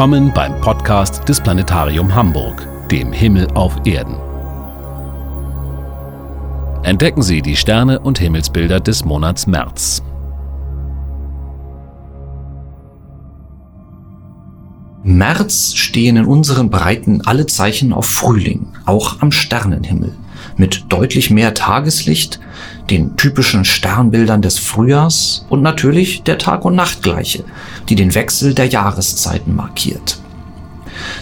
Willkommen beim Podcast des Planetarium Hamburg, dem Himmel auf Erden. Entdecken Sie die Sterne und Himmelsbilder des Monats März. März stehen in unseren Breiten alle Zeichen auf Frühling, auch am Sternenhimmel, mit deutlich mehr Tageslicht, den typischen Sternbildern des Frühjahrs und natürlich der Tag- und Nachtgleiche, die den Wechsel der Jahreszeiten markiert.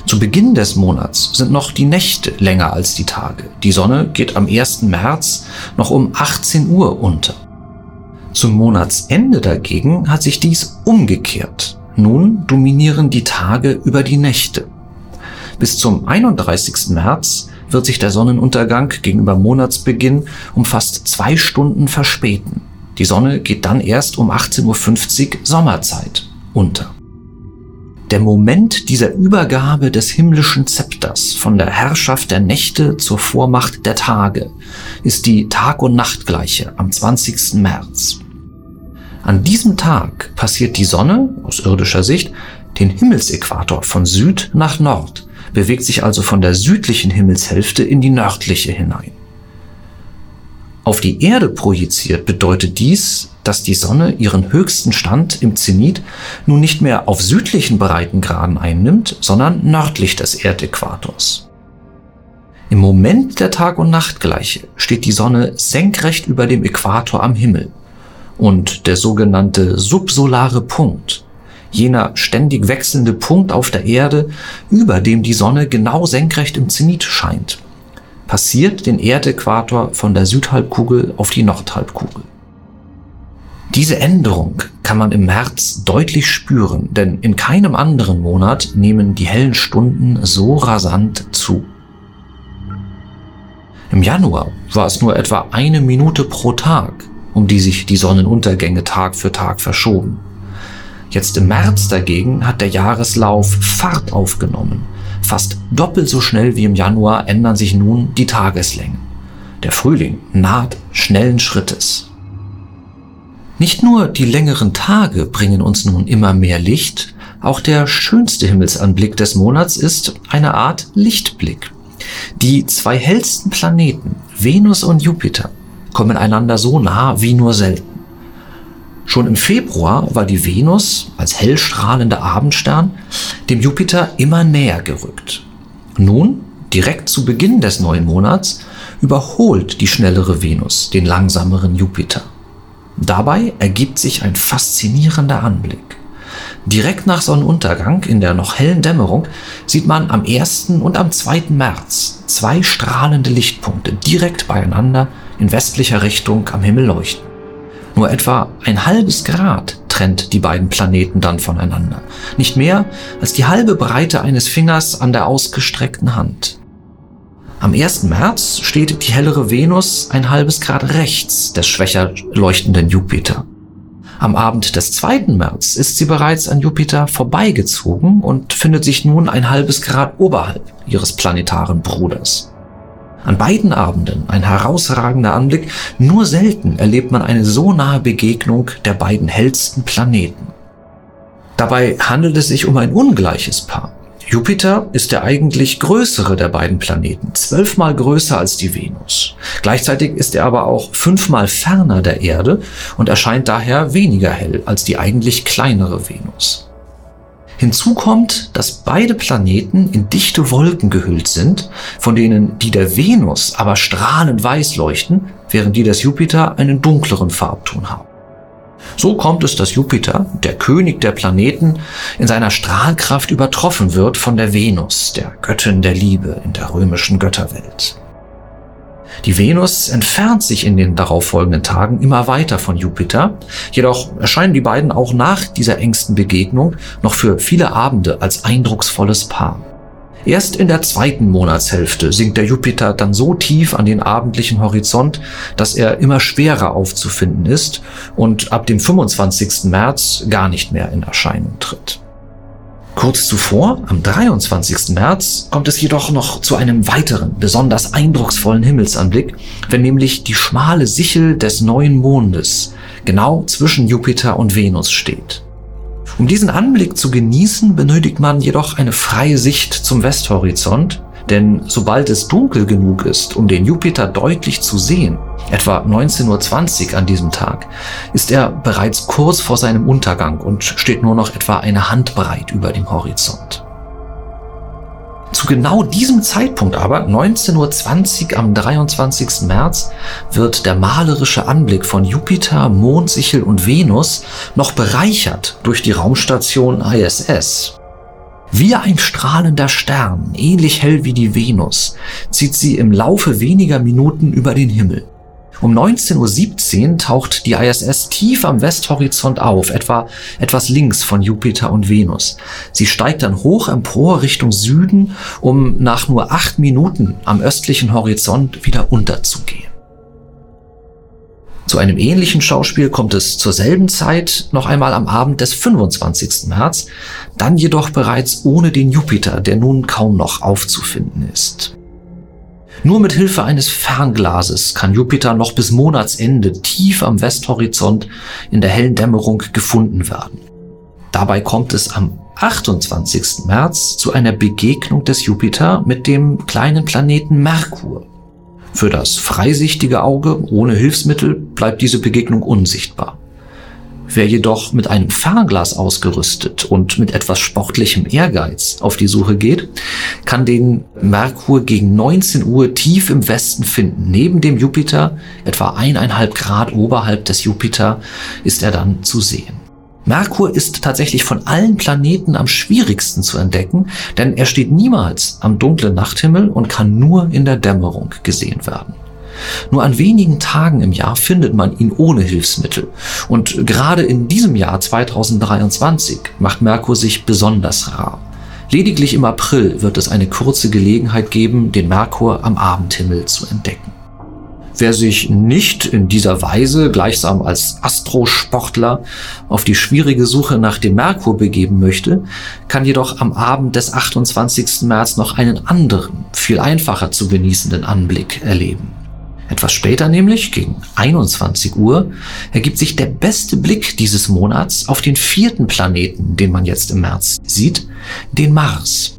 Zu Beginn des Monats sind noch die Nächte länger als die Tage. Die Sonne geht am 1. März noch um 18 Uhr unter. Zum Monatsende dagegen hat sich dies umgekehrt. Nun dominieren die Tage über die Nächte. Bis zum 31. März wird sich der Sonnenuntergang gegenüber Monatsbeginn um fast zwei Stunden verspäten. Die Sonne geht dann erst um 18.50 Uhr Sommerzeit unter. Der Moment dieser Übergabe des himmlischen Zepters von der Herrschaft der Nächte zur Vormacht der Tage ist die Tag- und Nachtgleiche am 20. März. An diesem Tag passiert die Sonne, aus irdischer Sicht, den Himmelsäquator von Süd nach Nord bewegt sich also von der südlichen Himmelshälfte in die nördliche hinein. Auf die Erde projiziert bedeutet dies, dass die Sonne ihren höchsten Stand im Zenit nun nicht mehr auf südlichen Breitengraden einnimmt, sondern nördlich des Erdäquators. Im Moment der Tag- und Nachtgleiche steht die Sonne senkrecht über dem Äquator am Himmel und der sogenannte subsolare Punkt jener ständig wechselnde Punkt auf der Erde, über dem die Sonne genau senkrecht im Zenit scheint, passiert den Erdäquator von der Südhalbkugel auf die Nordhalbkugel. Diese Änderung kann man im März deutlich spüren, denn in keinem anderen Monat nehmen die hellen Stunden so rasant zu. Im Januar war es nur etwa eine Minute pro Tag, um die sich die Sonnenuntergänge Tag für Tag verschoben. Jetzt im März dagegen hat der Jahreslauf Fahrt aufgenommen. Fast doppelt so schnell wie im Januar ändern sich nun die Tageslängen. Der Frühling naht schnellen Schrittes. Nicht nur die längeren Tage bringen uns nun immer mehr Licht, auch der schönste Himmelsanblick des Monats ist eine Art Lichtblick. Die zwei hellsten Planeten, Venus und Jupiter, kommen einander so nah wie nur selten. Schon im Februar war die Venus als hellstrahlender Abendstern dem Jupiter immer näher gerückt. Nun, direkt zu Beginn des neuen Monats, überholt die schnellere Venus den langsameren Jupiter. Dabei ergibt sich ein faszinierender Anblick. Direkt nach Sonnenuntergang in der noch hellen Dämmerung sieht man am 1. und am 2. März zwei strahlende Lichtpunkte direkt beieinander in westlicher Richtung am Himmel leuchten. Nur etwa ein halbes Grad trennt die beiden Planeten dann voneinander. Nicht mehr als die halbe Breite eines Fingers an der ausgestreckten Hand. Am 1. März steht die hellere Venus ein halbes Grad rechts des schwächer leuchtenden Jupiter. Am Abend des 2. März ist sie bereits an Jupiter vorbeigezogen und findet sich nun ein halbes Grad oberhalb ihres planetaren Bruders. An beiden Abenden ein herausragender Anblick, nur selten erlebt man eine so nahe Begegnung der beiden hellsten Planeten. Dabei handelt es sich um ein ungleiches Paar. Jupiter ist der eigentlich größere der beiden Planeten, zwölfmal größer als die Venus. Gleichzeitig ist er aber auch fünfmal ferner der Erde und erscheint daher weniger hell als die eigentlich kleinere Venus. Hinzu kommt, dass beide Planeten in dichte Wolken gehüllt sind, von denen die der Venus aber strahlend weiß leuchten, während die des Jupiter einen dunkleren Farbton haben. So kommt es, dass Jupiter, der König der Planeten, in seiner Strahlkraft übertroffen wird von der Venus, der Göttin der Liebe in der römischen Götterwelt. Die Venus entfernt sich in den darauffolgenden Tagen immer weiter von Jupiter, jedoch erscheinen die beiden auch nach dieser engsten Begegnung noch für viele Abende als eindrucksvolles Paar. Erst in der zweiten Monatshälfte sinkt der Jupiter dann so tief an den abendlichen Horizont, dass er immer schwerer aufzufinden ist und ab dem 25. März gar nicht mehr in Erscheinung tritt. Kurz zuvor, am 23. März, kommt es jedoch noch zu einem weiteren, besonders eindrucksvollen Himmelsanblick, wenn nämlich die schmale Sichel des neuen Mondes genau zwischen Jupiter und Venus steht. Um diesen Anblick zu genießen, benötigt man jedoch eine freie Sicht zum Westhorizont, denn sobald es dunkel genug ist, um den Jupiter deutlich zu sehen, etwa 19.20 Uhr an diesem Tag, ist er bereits kurz vor seinem Untergang und steht nur noch etwa eine Handbreit über dem Horizont. Zu genau diesem Zeitpunkt aber, 19.20 Uhr am 23. März, wird der malerische Anblick von Jupiter, Mond, Sichel und Venus noch bereichert durch die Raumstation ISS. Wie ein strahlender Stern, ähnlich hell wie die Venus, zieht sie im Laufe weniger Minuten über den Himmel. Um 19.17 Uhr taucht die ISS tief am Westhorizont auf, etwa etwas links von Jupiter und Venus. Sie steigt dann hoch empor Richtung Süden, um nach nur acht Minuten am östlichen Horizont wieder unterzugehen. Zu einem ähnlichen Schauspiel kommt es zur selben Zeit noch einmal am Abend des 25. März, dann jedoch bereits ohne den Jupiter, der nun kaum noch aufzufinden ist. Nur mit Hilfe eines Fernglases kann Jupiter noch bis Monatsende tief am Westhorizont in der hellen Dämmerung gefunden werden. Dabei kommt es am 28. März zu einer Begegnung des Jupiter mit dem kleinen Planeten Merkur. Für das freisichtige Auge ohne Hilfsmittel bleibt diese Begegnung unsichtbar. Wer jedoch mit einem Fernglas ausgerüstet und mit etwas sportlichem Ehrgeiz auf die Suche geht, kann den Merkur gegen 19 Uhr tief im Westen finden. Neben dem Jupiter, etwa eineinhalb Grad oberhalb des Jupiter, ist er dann zu sehen. Merkur ist tatsächlich von allen Planeten am schwierigsten zu entdecken, denn er steht niemals am dunklen Nachthimmel und kann nur in der Dämmerung gesehen werden. Nur an wenigen Tagen im Jahr findet man ihn ohne Hilfsmittel. Und gerade in diesem Jahr 2023 macht Merkur sich besonders rar. Lediglich im April wird es eine kurze Gelegenheit geben, den Merkur am Abendhimmel zu entdecken. Wer sich nicht in dieser Weise gleichsam als Astrosportler auf die schwierige Suche nach dem Merkur begeben möchte, kann jedoch am Abend des 28. März noch einen anderen, viel einfacher zu genießenden Anblick erleben. Etwas später nämlich, gegen 21 Uhr, ergibt sich der beste Blick dieses Monats auf den vierten Planeten, den man jetzt im März sieht, den Mars.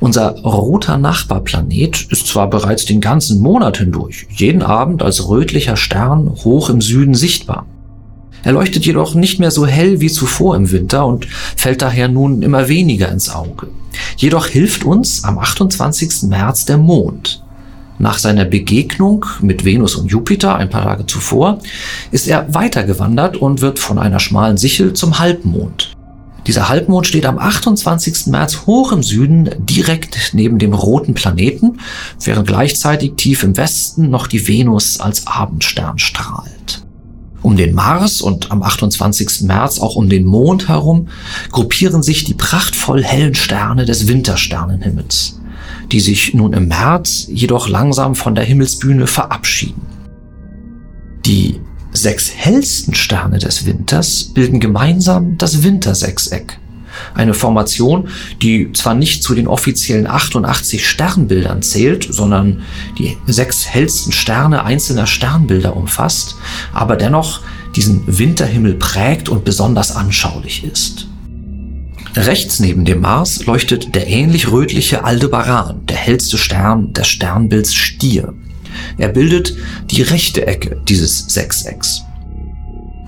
Unser roter Nachbarplanet ist zwar bereits den ganzen Monat hindurch, jeden Abend als rötlicher Stern hoch im Süden sichtbar. Er leuchtet jedoch nicht mehr so hell wie zuvor im Winter und fällt daher nun immer weniger ins Auge. Jedoch hilft uns am 28. März der Mond. Nach seiner Begegnung mit Venus und Jupiter ein paar Tage zuvor ist er weitergewandert und wird von einer schmalen Sichel zum Halbmond. Dieser Halbmond steht am 28. März hoch im Süden, direkt neben dem roten Planeten, während gleichzeitig tief im Westen noch die Venus als Abendstern strahlt. Um den Mars und am 28. März auch um den Mond herum gruppieren sich die prachtvoll hellen Sterne des Wintersternenhimmels die sich nun im März jedoch langsam von der Himmelsbühne verabschieden. Die sechs hellsten Sterne des Winters bilden gemeinsam das Wintersechseck. Eine Formation, die zwar nicht zu den offiziellen 88 Sternbildern zählt, sondern die sechs hellsten Sterne einzelner Sternbilder umfasst, aber dennoch diesen Winterhimmel prägt und besonders anschaulich ist. Rechts neben dem Mars leuchtet der ähnlich rötliche Aldebaran, der hellste Stern des Sternbilds Stier. Er bildet die rechte Ecke dieses Sechsecks.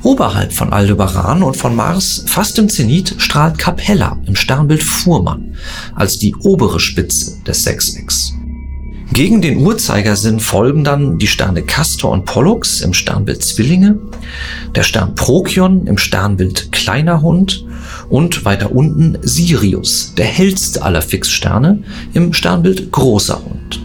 Oberhalb von Aldebaran und von Mars, fast im Zenit, strahlt Capella im Sternbild Fuhrmann als die obere Spitze des Sechsecks. Gegen den Uhrzeigersinn folgen dann die Sterne Castor und Pollux im Sternbild Zwillinge, der Stern Prokion im Sternbild Kleiner Hund und weiter unten Sirius, der hellste aller Fixsterne im Sternbild Großer Hund.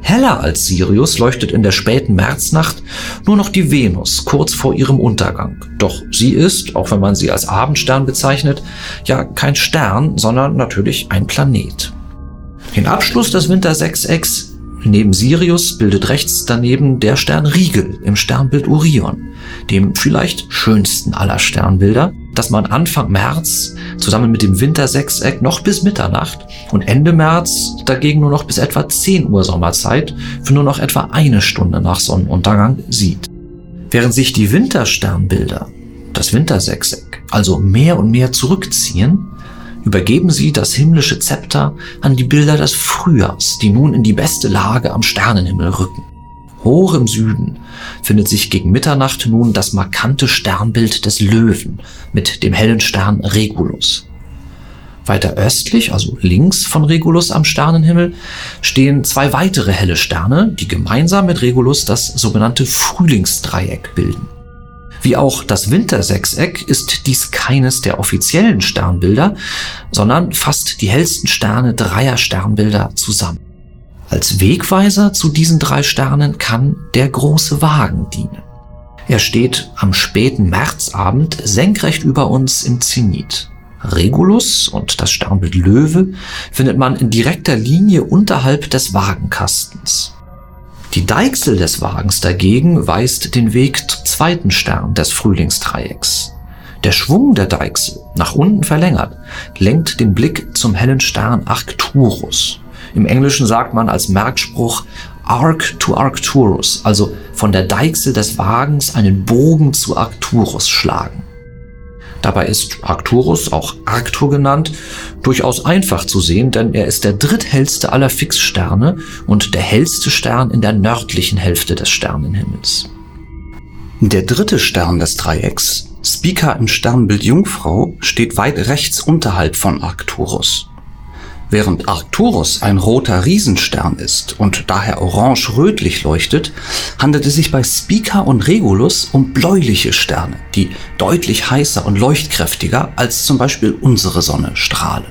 Heller als Sirius leuchtet in der späten Märznacht nur noch die Venus kurz vor ihrem Untergang. Doch sie ist, auch wenn man sie als Abendstern bezeichnet, ja kein Stern, sondern natürlich ein Planet. Den Abschluss des Wintersechsecks Neben Sirius bildet rechts daneben der Stern Rigel im Sternbild Orion, dem vielleicht schönsten aller Sternbilder, das man Anfang März zusammen mit dem Wintersechseck noch bis Mitternacht und Ende März dagegen nur noch bis etwa 10 Uhr Sommerzeit für nur noch etwa eine Stunde nach Sonnenuntergang sieht. Während sich die Wintersternbilder, das Wintersechseck, also mehr und mehr zurückziehen, übergeben sie das himmlische Zepter an die Bilder des Frühjahrs, die nun in die beste Lage am Sternenhimmel rücken. Hoch im Süden findet sich gegen Mitternacht nun das markante Sternbild des Löwen mit dem hellen Stern Regulus. Weiter östlich, also links von Regulus am Sternenhimmel, stehen zwei weitere helle Sterne, die gemeinsam mit Regulus das sogenannte Frühlingsdreieck bilden. Wie auch das Wintersechseck ist dies keines der offiziellen Sternbilder, sondern fasst die hellsten Sterne dreier Sternbilder zusammen. Als Wegweiser zu diesen drei Sternen kann der große Wagen dienen. Er steht am späten Märzabend senkrecht über uns im Zenit. Regulus und das Sternbild Löwe findet man in direkter Linie unterhalb des Wagenkastens. Die Deichsel des Wagens dagegen weist den Weg zum zweiten Stern des Frühlingsdreiecks. Der Schwung der Deichsel, nach unten verlängert, lenkt den Blick zum hellen Stern Arcturus. Im Englischen sagt man als Merkspruch Arc to Arcturus, also von der Deichsel des Wagens einen Bogen zu Arcturus schlagen. Dabei ist Arcturus, auch Arctur genannt, durchaus einfach zu sehen, denn er ist der dritthellste aller Fixsterne und der hellste Stern in der nördlichen Hälfte des Sternenhimmels. Der dritte Stern des Dreiecks, Spica im Sternbild Jungfrau, steht weit rechts unterhalb von Arcturus. Während Arcturus ein roter Riesenstern ist und daher orange-rötlich leuchtet, handelt es sich bei Spica und Regulus um bläuliche Sterne, die deutlich heißer und leuchtkräftiger als zum Beispiel unsere Sonne strahlen.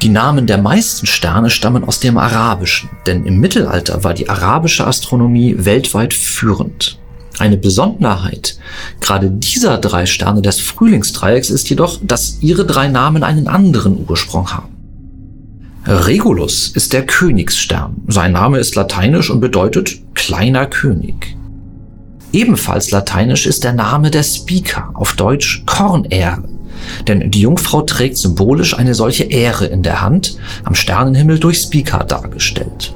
Die Namen der meisten Sterne stammen aus dem Arabischen, denn im Mittelalter war die arabische Astronomie weltweit führend. Eine Besonderheit gerade dieser drei Sterne des Frühlingsdreiecks ist jedoch, dass ihre drei Namen einen anderen Ursprung haben. Regulus ist der Königsstern. Sein Name ist lateinisch und bedeutet kleiner König. Ebenfalls lateinisch ist der Name der Speaker, auf Deutsch Kornähre. Denn die Jungfrau trägt symbolisch eine solche Ähre in der Hand, am Sternenhimmel durch Speaker dargestellt.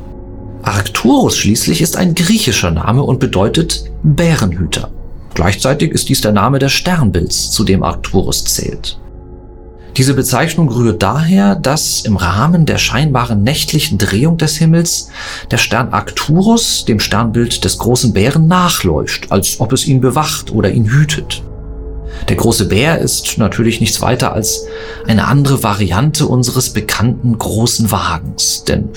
Arcturus schließlich ist ein griechischer Name und bedeutet Bärenhüter. Gleichzeitig ist dies der Name des Sternbilds, zu dem Arcturus zählt. Diese Bezeichnung rührt daher, dass im Rahmen der scheinbaren nächtlichen Drehung des Himmels der Stern Arcturus dem Sternbild des großen Bären nachläuft, als ob es ihn bewacht oder ihn hütet. Der große Bär ist natürlich nichts weiter als eine andere Variante unseres bekannten großen Wagens, denn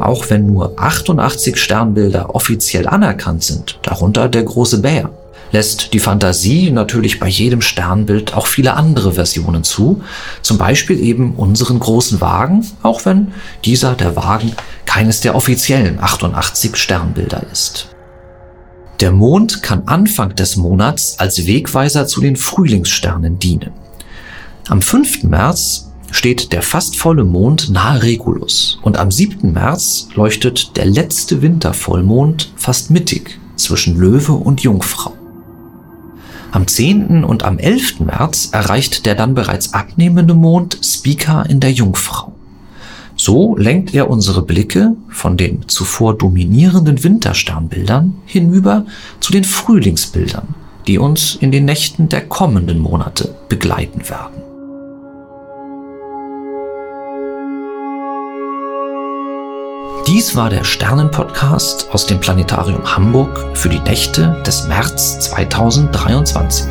auch wenn nur 88 Sternbilder offiziell anerkannt sind, darunter der große Bär, lässt die Fantasie natürlich bei jedem Sternbild auch viele andere Versionen zu, zum Beispiel eben unseren großen Wagen, auch wenn dieser der Wagen keines der offiziellen 88 Sternbilder ist. Der Mond kann Anfang des Monats als Wegweiser zu den Frühlingssternen dienen. Am 5. März steht der fast volle Mond nahe Regulus und am 7. März leuchtet der letzte Wintervollmond fast mittig zwischen Löwe und Jungfrau. Am 10. und am 11. März erreicht der dann bereits abnehmende Mond Spica in der Jungfrau. So lenkt er unsere Blicke von den zuvor dominierenden Wintersternbildern hinüber zu den Frühlingsbildern, die uns in den Nächten der kommenden Monate begleiten werden. Dies war der Sternenpodcast aus dem Planetarium Hamburg für die Nächte des März 2023.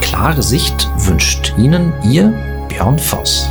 Klare Sicht wünscht Ihnen Ihr Björn Voss.